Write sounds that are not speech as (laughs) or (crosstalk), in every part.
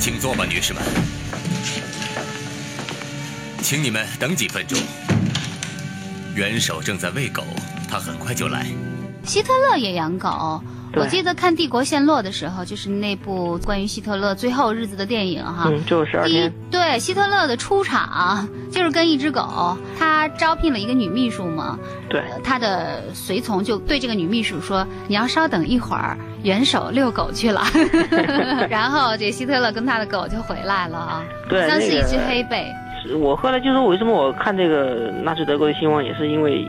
请坐吧，女士们。请你们等几分钟。元首正在喂狗，他很快就来。希特勒也养狗。我记得看《帝国陷落》的时候，就是那部关于希特勒最后日子的电影哈。嗯，就十二天。对，希特勒的出场就是跟一只狗，他招聘了一个女秘书嘛。对。他的随从就对这个女秘书说：“你要稍等一会儿，元首遛狗去了。(laughs) ”然后这希特勒跟他的狗就回来了啊。对，像是一只黑背。我后来就说，为什么我看这个纳粹德国的新闻，也是因为。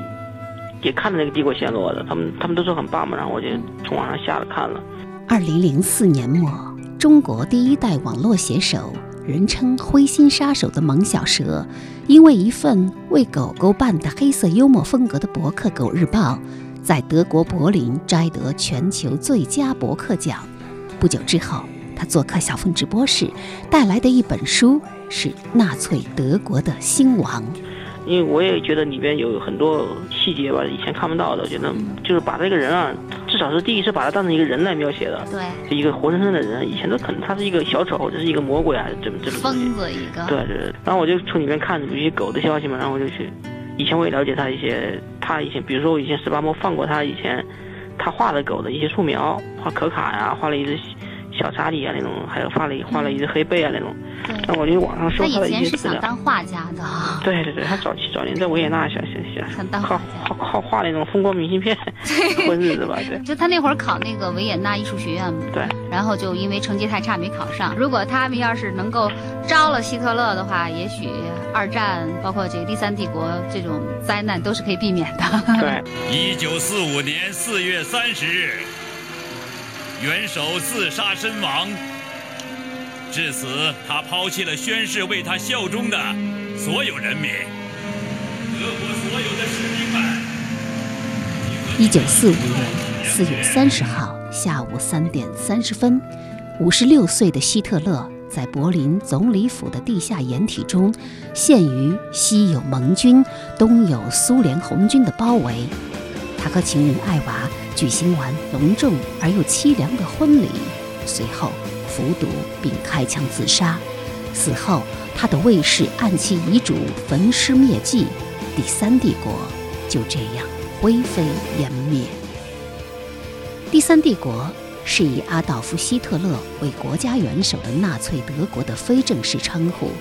也看了那个帝国陷落的，他们他们都说很棒嘛，然后我就从网上下了看了。二零零四年末，中国第一代网络写手，人称“灰心杀手”的蒙小蛇，因为一份为狗狗办的黑色幽默风格的博客《狗日报》，在德国柏林摘得全球最佳博客奖。不久之后，他做客小凤直播室，带来的一本书是《纳粹德国的兴亡》。因为我也觉得里边有很多细节吧，以前看不到的，我觉得就是把这个人啊，至少是第一次把他当成一个人来描写的，对，就一个活生生的人。以前都可能他是一个小丑，或者是一个魔鬼啊，这么这么疯子一个。对对对。然后我就从里面看有些狗的消息嘛，然后我就去，以前我也了解他一些，他以前比如说我以前十八摸放过他以前他画的狗的一些素描，画可卡呀，画了一只小查理啊那种，还有画了画了一只黑背啊那种。那我就网上搜他的一些资料。他以前是想当画家的。对对对，他早期早年在维也纳想想想画画靠画那种风光明信片 (laughs) 混日子吧，对。(laughs) 就他那会儿考那个维也纳艺术学院嘛。对。然后就因为成绩太差没考上。如果他们要是能够招了希特勒的话，也许二战包括这个第三帝国这种灾难都是可以避免的。对。一九四五年四月三十日，元首自杀身亡。至此，他抛弃了宣誓为他效忠的所有人民。德国所有的士兵们。一九四五年四月三十号下午三点三十分，五十六岁的希特勒在柏林总理府的地下掩体中，陷于西有盟军、东有苏联红军的包围。他和情人艾娃举行完隆重而又凄凉的婚礼，随后。服毒并开枪自杀，死后他的卫士按其遗嘱焚尸灭迹，第三帝国就这样灰飞烟灭。第三帝国是以阿道夫·希特勒为国家元首的纳粹德国的非正式称呼。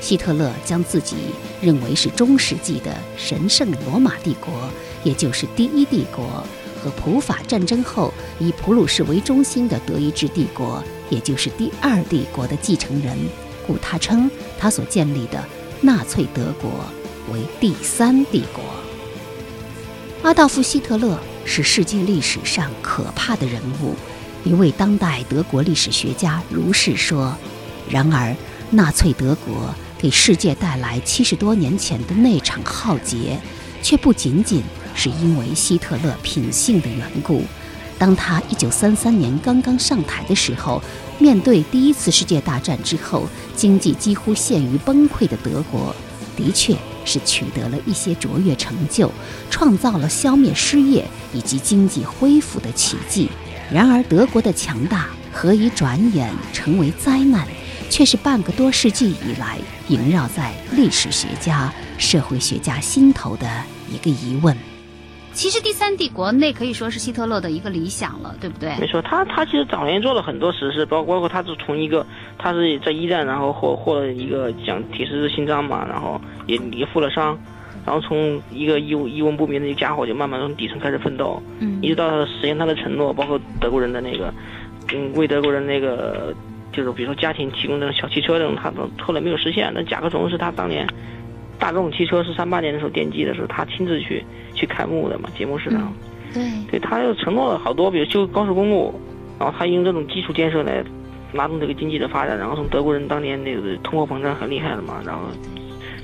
希特勒将自己认为是中世纪的神圣罗马帝国，也就是第一帝国。和普法战争后以普鲁士为中心的德意志帝国，也就是第二帝国的继承人，故他称他所建立的纳粹德国为第三帝国。阿道夫·希特勒是世界历史上可怕的人物，一位当代德国历史学家如是说。然而，纳粹德国给世界带来七十多年前的那场浩劫，却不仅仅。是因为希特勒品性的缘故。当他一九三三年刚刚上台的时候，面对第一次世界大战之后经济几乎陷于崩溃的德国，的确是取得了一些卓越成就，创造了消灭失业以及经济恢复的奇迹。然而，德国的强大何以转眼成为灾难，却是半个多世纪以来萦绕在历史学家、社会学家心头的一个疑问。其实第三帝国那可以说是希特勒的一个理想了，对不对？没错，他他其实早年做了很多实事，包包括他是从一个他是在一战，然后获获了一个奖铁十字勋章嘛，然后也也负了伤，然后从一个一一文不名的一个家伙，就慢慢从底层开始奋斗，嗯，一直到实现他的承诺，包括德国人的那个，嗯，为德国人那个就是比如说家庭提供这种小汽车这种，他都后来没有实现。那甲壳虫是他当年。大众汽车是三八年的时候奠基的时候，他亲自去去开幕的嘛，节目上。对，对，他又承诺了好多，比如修高速公路，然后他用这种基础建设来拉动这个经济的发展，然后从德国人当年那个通货膨胀很厉害的嘛，然后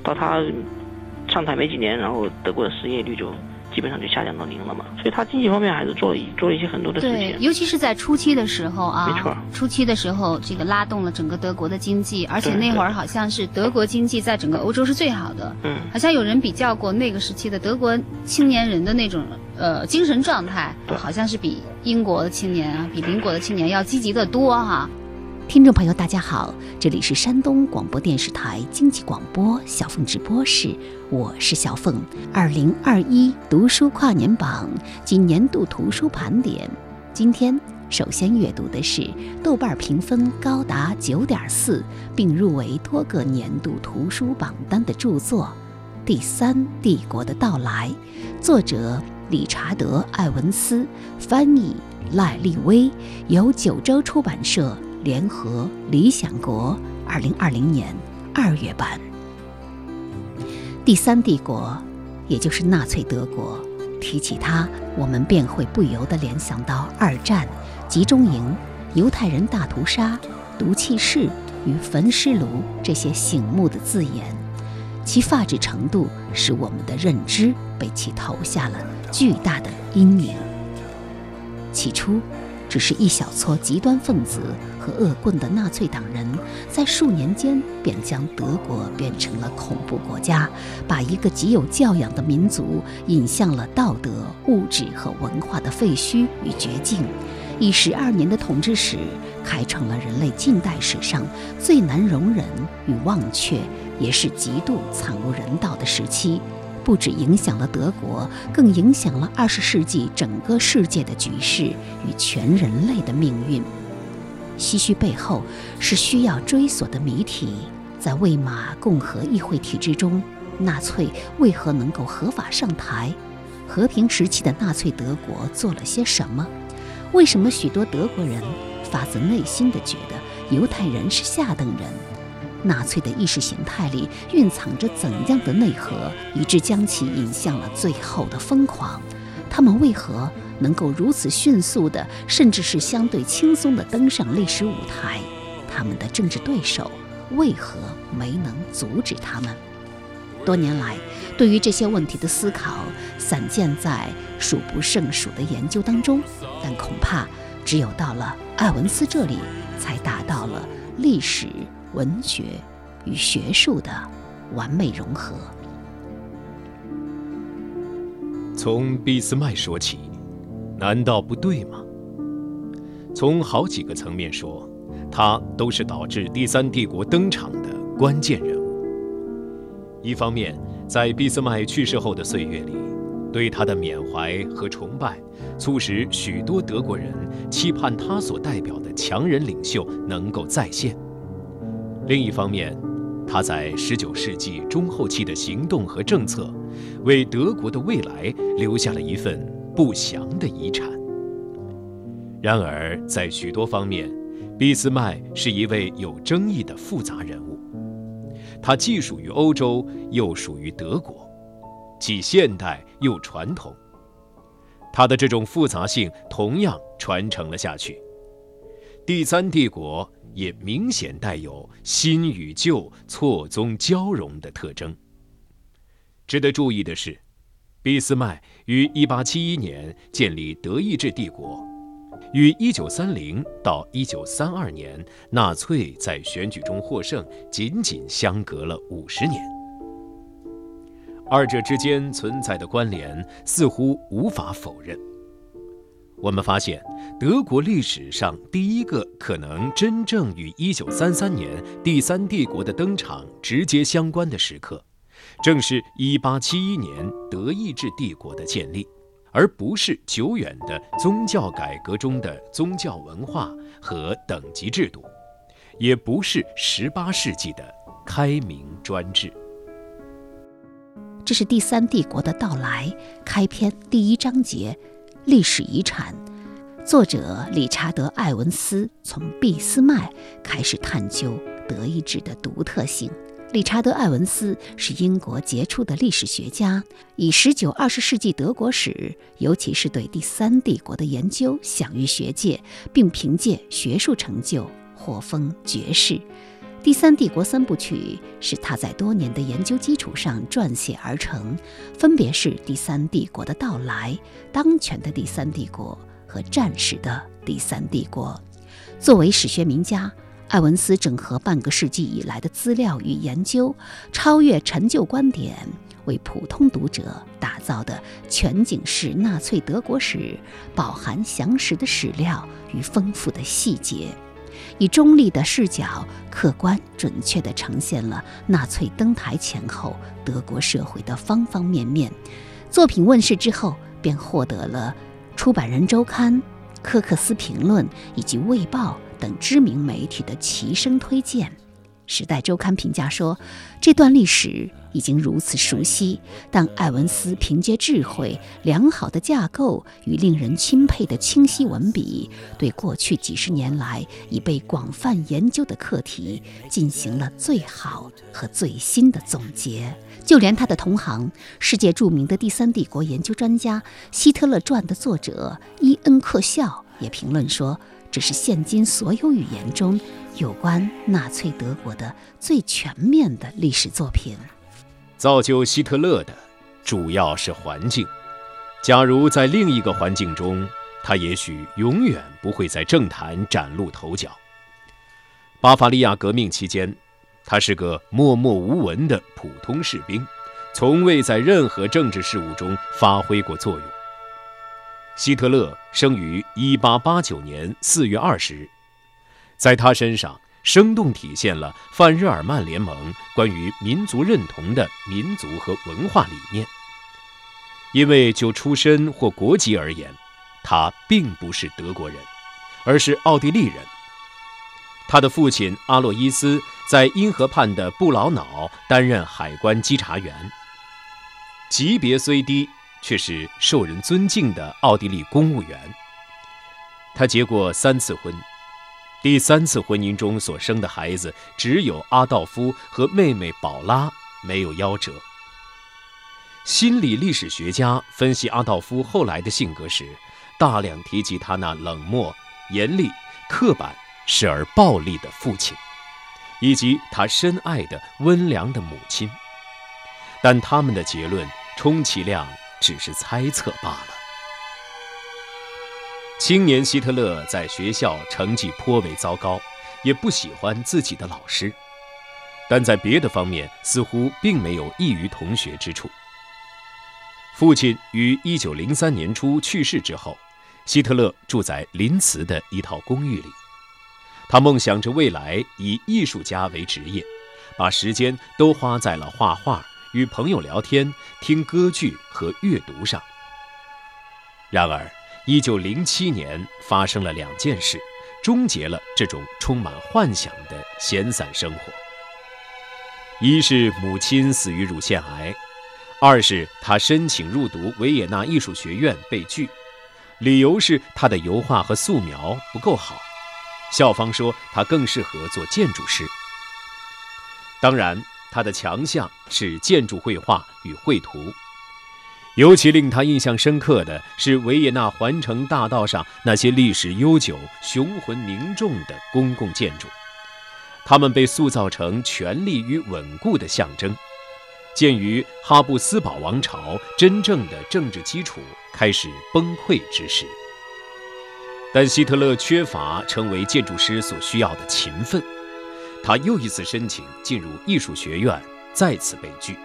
到他上台没几年，然后德国的失业率就。基本上就下降到零了嘛，所以它经济方面还是做了做了一些很多的事情。对，尤其是在初期的时候啊，没错，初期的时候这个拉动了整个德国的经济，而且那会儿好像是德国经济在整个欧洲是最好的。嗯，好像有人比较过那个时期的德国青年人的那种呃精神状态，好像是比英国的青年啊，比邻国的青年要积极的多哈。听众朋友，大家好，这里是山东广播电视台经济广播小凤直播室，我是小凤。二零二一读书跨年榜及年度图书盘点，今天首先阅读的是豆瓣评分高达九点四，并入围多个年度图书榜单的著作《第三帝国的到来》，作者理查德·艾文斯，翻译赖丽薇，由九州出版社。联合理想国，二零二零年二月版。第三帝国，也就是纳粹德国。提起它，我们便会不由得联想到二战、集中营、犹太人大屠杀、毒气室与焚尸炉这些醒目的字眼。其发指程度，使我们的认知被其投下了巨大的阴影。起初。只是一小撮极端分子和恶棍的纳粹党人，在数年间便将德国变成了恐怖国家，把一个极有教养的民族引向了道德、物质和文化的废墟与绝境，以十二年的统治史，开创了人类近代史上最难容忍与忘却，也是极度惨无人道的时期。不止影响了德国，更影响了二十世纪整个世界的局势与全人类的命运。唏嘘背后是需要追索的谜题。在魏玛共和议会体制中，纳粹为何能够合法上台？和平时期的纳粹德国做了些什么？为什么许多德国人发自内心地觉得犹太人是下等人？纳粹的意识形态里蕴藏着怎样的内核，以致将其引向了最后的疯狂？他们为何能够如此迅速的，甚至是相对轻松的登上历史舞台？他们的政治对手为何没能阻止他们？多年来，对于这些问题的思考散见在数不胜数的研究当中，但恐怕只有到了艾文斯这里，才达到了历史。文学与学术的完美融合。从俾斯麦说起，难道不对吗？从好几个层面说，他都是导致第三帝国登场的关键人物。一方面，在俾斯麦去世后的岁月里，对他的缅怀和崇拜，促使许多德国人期盼他所代表的强人领袖能够再现。另一方面，他在19世纪中后期的行动和政策，为德国的未来留下了一份不祥的遗产。然而，在许多方面，俾斯麦是一位有争议的复杂人物。他既属于欧洲，又属于德国，既现代又传统。他的这种复杂性同样传承了下去。第三帝国。也明显带有新与旧错综交融的特征。值得注意的是，俾斯麦于1871年建立德意志帝国，与1930到1932年纳粹在选举中获胜仅仅相隔了五十年。二者之间存在的关联似乎无法否认。我们发现，德国历史上第一个可能真正与1933年第三帝国的登场直接相关的时刻，正是1871年德意志帝国的建立，而不是久远的宗教改革中的宗教文化和等级制度，也不是18世纪的开明专制。这是第三帝国的到来开篇第一章节。历史遗产，作者理查德·艾文斯从俾斯麦开始探究德意志的独特性。理查德·艾文斯是英国杰出的历史学家，以十九、二十世纪德国史，尤其是对第三帝国的研究享誉学界，并凭借学术成就获封爵士。《第三帝国三部曲》是他在多年的研究基础上撰写而成，分别是《第三帝国的到来》、《当权的第三帝国》和《战时的第三帝国》。作为史学名家，艾文斯整合半个世纪以来的资料与研究，超越陈旧观点，为普通读者打造的全景式纳粹德国史，饱含详实的史料与丰富的细节。以中立的视角，客观准确地呈现了纳粹登台前后德国社会的方方面面。作品问世之后，便获得了《出版人周刊》、《柯克斯评论》以及《卫报》等知名媒体的齐声推荐。《时代周刊》评价说：“这段历史已经如此熟悉，但艾文斯凭借智慧、良好的架构与令人钦佩的清晰文笔，对过去几十年来已被广泛研究的课题进行了最好和最新的总结。就连他的同行、世界著名的第三帝国研究专家《希特勒传》的作者伊恩·克肖也评论说。”这是现今所有语言中有关纳粹德国的最全面的历史作品。造就希特勒的主要是环境。假如在另一个环境中，他也许永远不会在政坛崭露头角。巴伐利亚革命期间，他是个默默无闻的普通士兵，从未在任何政治事务中发挥过作用。希特勒生于1889年4月20日，在他身上生动体现了范日耳曼联盟关于民族认同的民族和文化理念。因为就出身或国籍而言，他并不是德国人，而是奥地利人。他的父亲阿洛伊斯在因河畔的布劳瑙担任海关稽查员，级别虽低。却是受人尊敬的奥地利公务员。他结过三次婚，第三次婚姻中所生的孩子只有阿道夫和妹妹宝拉，没有夭折。心理历史学家分析阿道夫后来的性格时，大量提及他那冷漠、严厉、刻板、时而暴力的父亲，以及他深爱的温良的母亲。但他们的结论充其量。只是猜测罢了。青年希特勒在学校成绩颇为糟糕，也不喜欢自己的老师，但在别的方面似乎并没有异于同学之处。父亲于1903年初去世之后，希特勒住在林茨的一套公寓里。他梦想着未来以艺术家为职业，把时间都花在了画画。与朋友聊天、听歌剧和阅读上。然而，1907年发生了两件事，终结了这种充满幻想的闲散生活。一是母亲死于乳腺癌，二是他申请入读维也纳艺术学院被拒，理由是他的油画和素描不够好，校方说他更适合做建筑师。当然。他的强项是建筑绘画与绘图，尤其令他印象深刻的是维也纳环城大道上那些历史悠久、雄浑凝重的公共建筑，它们被塑造成权力与稳固的象征。鉴于哈布斯堡王朝真正的政治基础开始崩溃之时，但希特勒缺乏成为建筑师所需要的勤奋。他又一次申请进入艺术学院，再次被拒。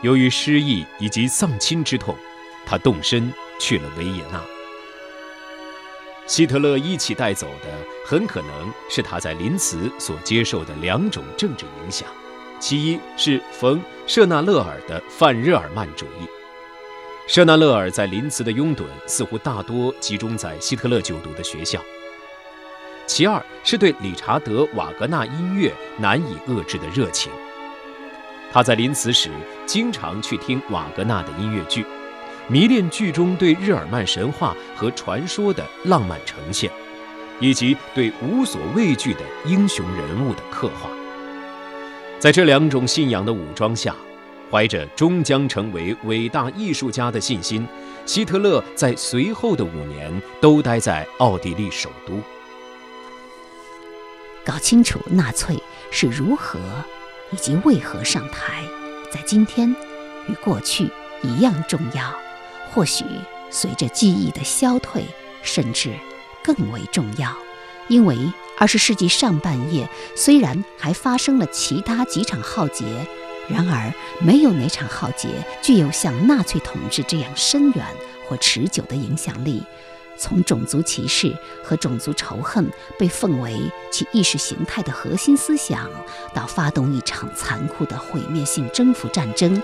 由于失意以及丧亲之痛，他动身去了维也纳。希特勒一起带走的很可能是他在林茨所接受的两种政治影响：其一是冯·舍纳勒尔的泛日耳曼主义。舍纳勒尔在林茨的拥趸似乎大多集中在希特勒就读的学校。其二是对理查德·瓦格纳音乐难以遏制的热情。他在临死时经常去听瓦格纳的音乐剧，迷恋剧中对日耳曼神话和传说的浪漫呈现，以及对无所畏惧的英雄人物的刻画。在这两种信仰的武装下，怀着终将成为伟大艺术家的信心，希特勒在随后的五年都待在奥地利首都。搞清楚纳粹是如何以及为何上台，在今天与过去一样重要，或许随着记忆的消退，甚至更为重要。因为二十世纪上半叶虽然还发生了其他几场浩劫，然而没有哪场浩劫具有像纳粹统治这样深远或持久的影响力。从种族歧视和种族仇恨被奉为其意识形态的核心思想，到发动一场残酷的毁灭性征服战争，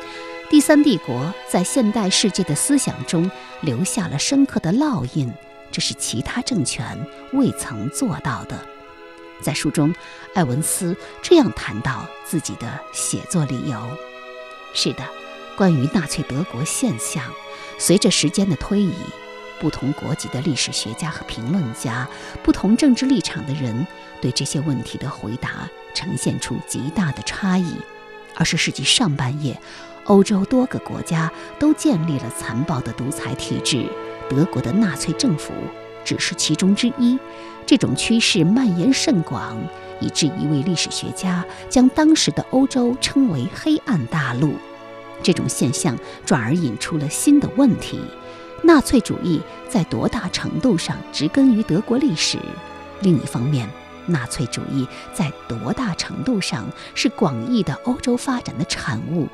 第三帝国在现代世界的思想中留下了深刻的烙印，这是其他政权未曾做到的。在书中，艾文斯这样谈到自己的写作理由：是的，关于纳粹德国现象，随着时间的推移。不同国籍的历史学家和评论家，不同政治立场的人，对这些问题的回答呈现出极大的差异。二十世纪上半叶，欧洲多个国家都建立了残暴的独裁体制，德国的纳粹政府只是其中之一。这种趋势蔓延甚广，以致一位历史学家将当时的欧洲称为“黑暗大陆”。这种现象转而引出了新的问题。纳粹主义在多大程度上植根于德国历史？另一方面，纳粹主义在多大程度上是广义的欧洲发展的产物？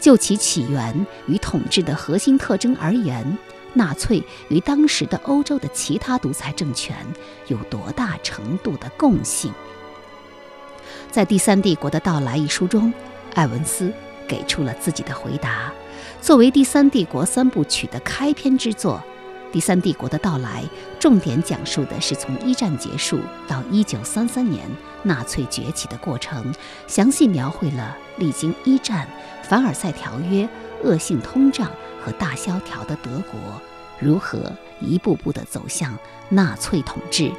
就其起源与统治的核心特征而言，纳粹与当时的欧洲的其他独裁政权有多大程度的共性？在《第三帝国的到来》一书中，艾文斯给出了自己的回答。作为第三帝国三部曲的开篇之作，《第三帝国的到来》重点讲述的是从一战结束到一九三三年纳粹崛起的过程，详细描绘了历经一战、凡尔赛条约、恶性通胀和大萧条的德国如何一步步地走向纳粹统治，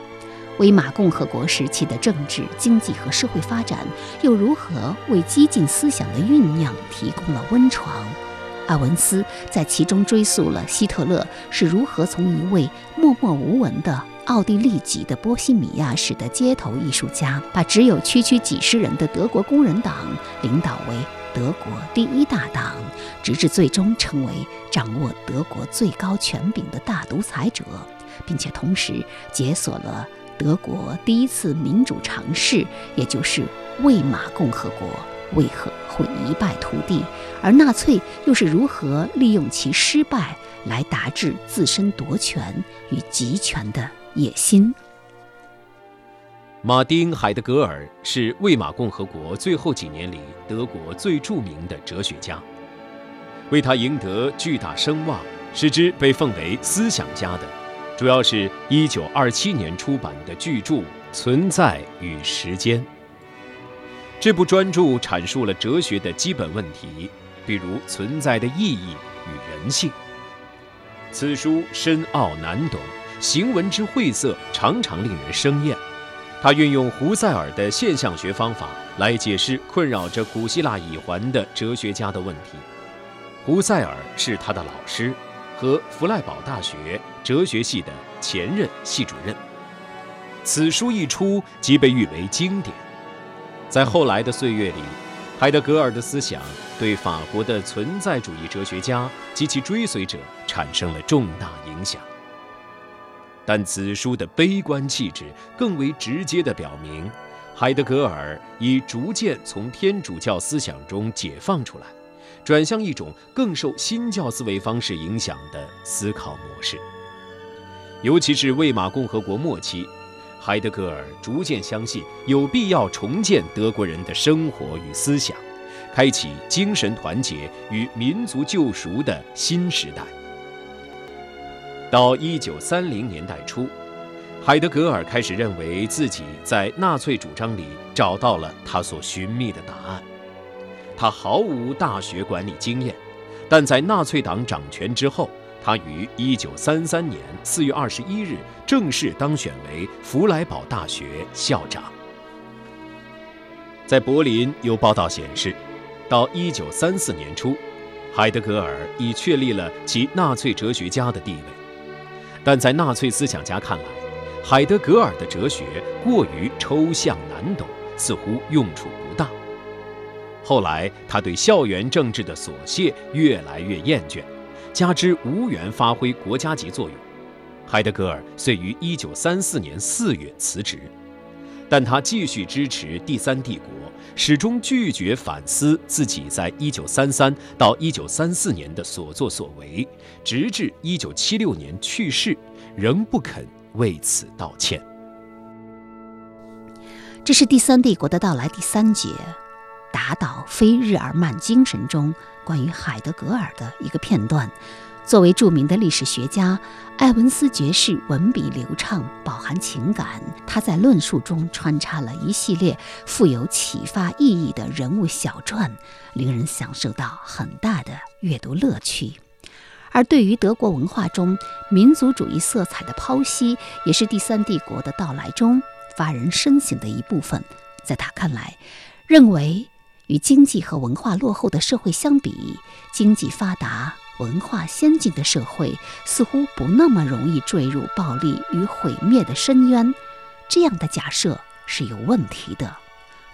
威玛共和国时期的政治、经济和社会发展又如何为激进思想的酝酿提供了温床。阿文斯在其中追溯了希特勒是如何从一位默默无闻的奥地利籍的波西米亚式的街头艺术家，把只有区区几十人的德国工人党领导为德国第一大党，直至最终成为掌握德国最高权柄的大独裁者，并且同时解锁了德国第一次民主尝试，也就是魏玛共和国。为何会一败涂地？而纳粹又是如何利用其失败来达至自身夺权与集权的野心？马丁·海德格尔是魏玛共和国最后几年里德国最著名的哲学家，为他赢得巨大声望，使之被奉为思想家的，主要是一九二七年出版的巨著《存在与时间》。这部专著阐述了哲学的基本问题，比如存在的意义与人性。此书深奥难懂，行文之晦涩常常令人生厌。他运用胡塞尔的现象学方法来解释困扰着古希腊已还的哲学家的问题。胡塞尔是他的老师和弗赖堡大学哲学系的前任系主任。此书一出即被誉为经典。在后来的岁月里，海德格尔的思想对法国的存在主义哲学家及其追随者产生了重大影响。但此书的悲观气质更为直接地表明，海德格尔已逐渐从天主教思想中解放出来，转向一种更受新教思维方式影响的思考模式。尤其是魏玛共和国末期。海德格尔逐渐相信有必要重建德国人的生活与思想，开启精神团结与民族救赎的新时代。到一九三零年代初，海德格尔开始认为自己在纳粹主张里找到了他所寻觅的答案。他毫无大学管理经验，但在纳粹党掌权之后。他于一九三三年四月二十一日正式当选为弗莱堡大学校长。在柏林有报道显示，到一九三四年初，海德格尔已确立了其纳粹哲学家的地位。但在纳粹思想家看来，海德格尔的哲学过于抽象难懂，似乎用处不大。后来，他对校园政治的琐屑越来越厌倦。加之无缘发挥国家级作用，海德格尔遂于1934年4月辞职。但他继续支持第三帝国，始终拒绝反思自己在1933到1934年的所作所为，直至1976年去世，仍不肯为此道歉。这是第三帝国的到来第三节，打倒非日耳曼精神中关于海德格尔的一个片段。作为著名的历史学家，埃文斯爵士文笔流畅，饱含情感。他在论述中穿插了一系列富有启发意义的人物小传，令人享受到很大的阅读乐趣。而对于德国文化中民族主义色彩的剖析，也是第三帝国的到来中发人深省的一部分。在他看来，认为与经济和文化落后的社会相比，经济发达。文化先进的社会似乎不那么容易坠入暴力与毁灭的深渊，这样的假设是有问题的。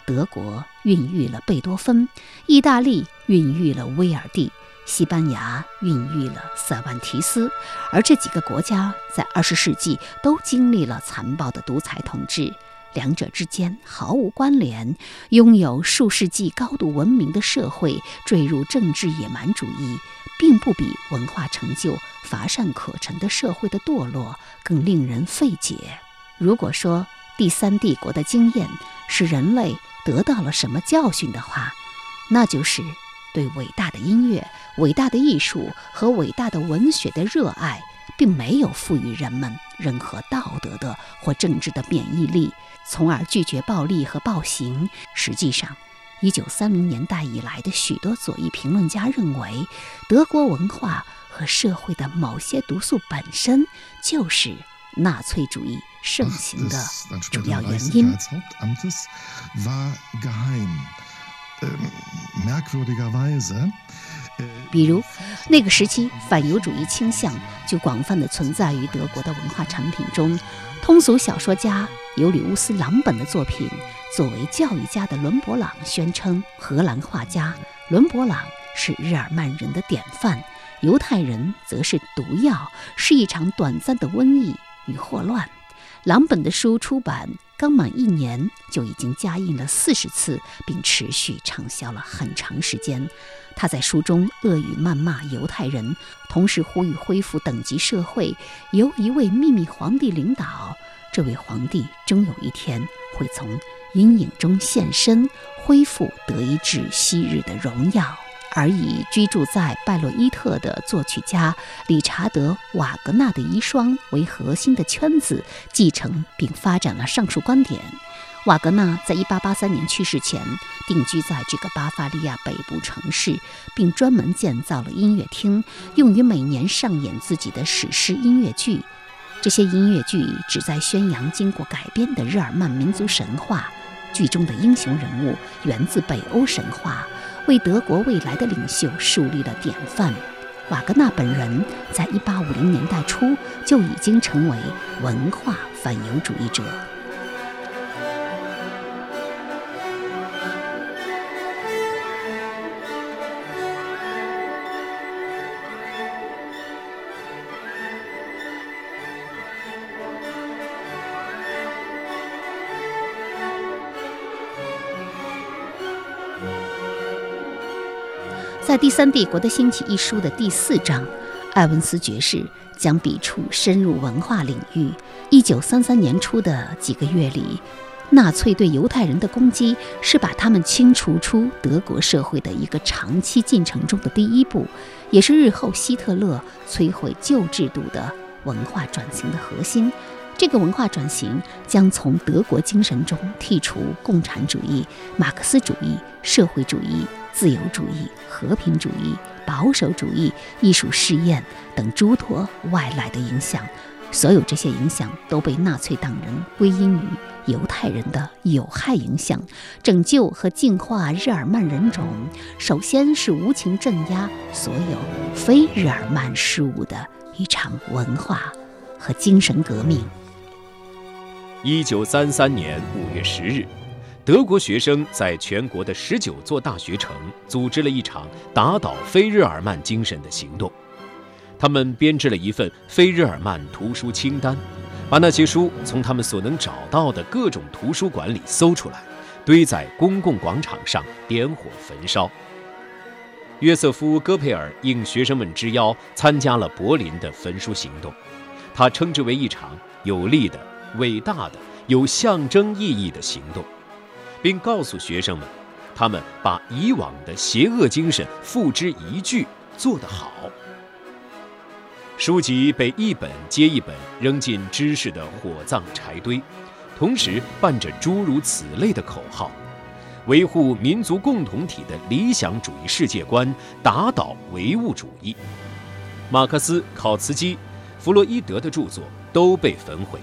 德国孕育了贝多芬，意大利孕育了威尔第，西班牙孕育了塞万提斯，而这几个国家在二十世纪都经历了残暴的独裁统治。两者之间毫无关联。拥有数世纪高度文明的社会坠入政治野蛮主义，并不比文化成就乏善可陈的社会的堕落更令人费解。如果说第三帝国的经验使人类得到了什么教训的话，那就是对伟大的音乐、伟大的艺术和伟大的文学的热爱。并没有赋予人们任何道德的或政治的免疫力，从而拒绝暴力和暴行。实际上，一九三零年代以来的许多左翼评论家认为，德国文化和社会的某些毒素本身就是纳粹主义盛行的主要原因。比如，那个时期反犹主义倾向就广泛的存在于德国的文化产品中。通俗小说家尤里乌斯·朗本的作品，作为教育家的伦勃朗宣称，荷兰画家伦勃朗是日耳曼人的典范，犹太人则是毒药，是一场短暂的瘟疫与霍乱。朗本的书出版刚满一年，就已经加印了四十次，并持续畅销了很长时间。他在书中恶语谩骂犹太人，同时呼吁恢复等级社会，由一位秘密皇帝领导。这位皇帝终有一天会从阴影中现身，恢复德意志昔日的荣耀。而以居住在拜洛伊特的作曲家理查德·瓦格纳的遗孀为核心的圈子，继承并发展了上述观点。瓦格纳在1883年去世前，定居在这个巴伐利亚北部城市，并专门建造了音乐厅，用于每年上演自己的史诗音乐剧。这些音乐剧旨在宣扬经过改编的日耳曼民族神话，剧中的英雄人物源自北欧神话。为德国未来的领袖树立了典范。瓦格纳本人在1850年代初就已经成为文化反犹主义者。在《第三帝国的兴起》一书的第四章，艾文斯爵士将笔触深入文化领域。一九三三年初的几个月里，纳粹对犹太人的攻击是把他们清除出德国社会的一个长期进程中的第一步，也是日后希特勒摧毁旧制度的文化转型的核心。这个文化转型将从德国精神中剔除共产主义、马克思主义、社会主义。自由主义、和平主义、保守主义、艺术试验等诸多外来的影响，所有这些影响都被纳粹党人归因于犹太人的有害影响。拯救和净化日耳曼人种，首先是无情镇压所有非日耳曼事物的一场文化和精神革命。一九三三年五月十日。德国学生在全国的十九座大学城组织了一场打倒非日耳曼精神的行动。他们编制了一份非日耳曼图书清单，把那些书从他们所能找到的各种图书馆里搜出来，堆在公共广场上，点火焚烧。约瑟夫·戈佩尔应学生们之邀参加了柏林的焚书行动。他称之为一场有力的、伟大的、有象征意义的行动，并告诉学生们，他们把以往的邪恶精神付之一炬，做得好。书籍被一本接一本扔进知识的火葬柴堆，同时伴着诸如此类的口号：维护民族共同体的理想主义世界观，打倒唯物主义。马克思、考茨基、弗洛伊德的著作都被焚毁。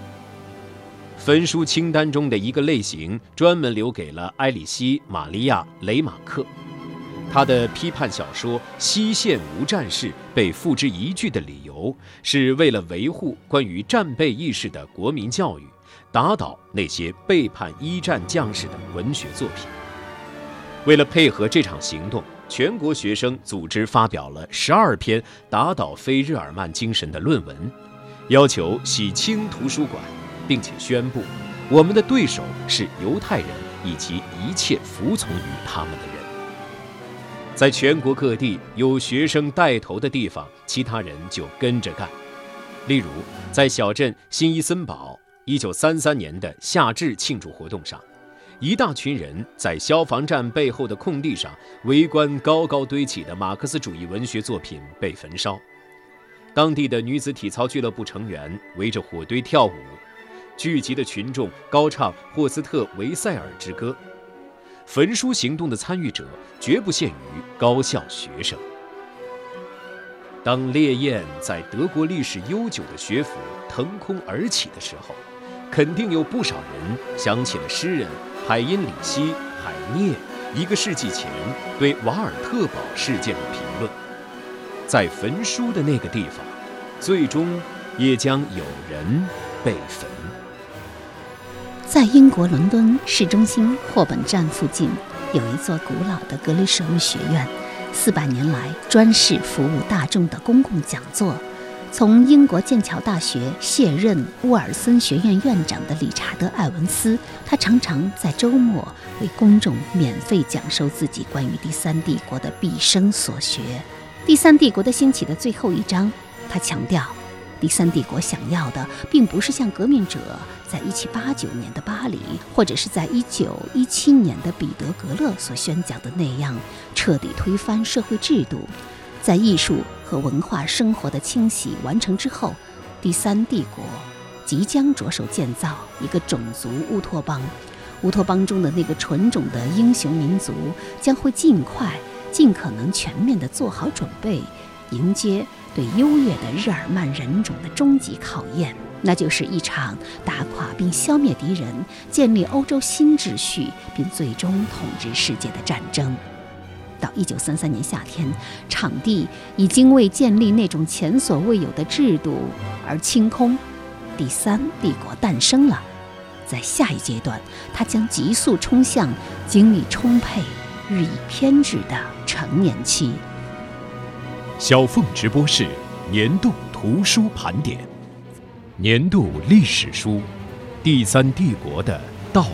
焚书清单中的一个类型专门留给了埃里希·玛利亚·雷马克。他的批判小说《西线无战事》被付之一炬的理由，是为了维护关于战备意识的国民教育，打倒那些背叛一战将士的文学作品。为了配合这场行动，全国学生组织发表了十二篇打倒非日耳曼精神的论文，要求洗清图书馆，并且宣布，我们的对手是犹太人以及一切服从于他们的人。在全国各地有学生带头的地方，其他人就跟着干。例如，在小镇新伊森堡，1933年的夏至庆祝活动上，一大群人在消防站背后的空地上围观高高堆起的马克思主义文学作品被焚烧。当地的女子体操俱乐部成员围着火堆跳舞，聚集的群众高唱《霍斯特维塞尔之歌》。焚书行动的参与者绝不限于高校学生。当烈焰在德国历史悠久的学府腾空而起的时候，肯定有不少人想起了诗人海因里希·海涅一个世纪前对瓦尔特堡事件的评论：在焚书的那个地方，最终也将有人被焚。在英国伦敦市中心霍本站附近，有一座古老的格雷舍姆学院，四百年来专事服务大众的公共讲座。从英国剑桥大学卸任沃尔森学院院长的理查德·艾文斯，他常常在周末为公众免费讲授自己关于第三帝国的毕生所学。第三帝国的兴起的最后一章，他强调。第三帝国想要的，并不是像革命者在一七八九年的巴黎，或者是在一九一七年的彼得格勒所宣讲的那样，彻底推翻社会制度。在艺术和文化生活的清洗完成之后，第三帝国即将着手建造一个种族乌托邦。乌托邦中的那个纯种的英雄民族，将会尽快、尽可能全面地做好准备，迎接。对优越的日耳曼人种的终极考验，那就是一场打垮并消灭敌人、建立欧洲新秩序并最终统治世界的战争。到一九三三年夏天，场地已经为建立那种前所未有的制度而清空，第三帝国诞生了。在下一阶段，它将急速冲向精力充沛、日益偏执的成年期。小凤直播室年度图书盘点，年度历史书《第三帝国的到来》。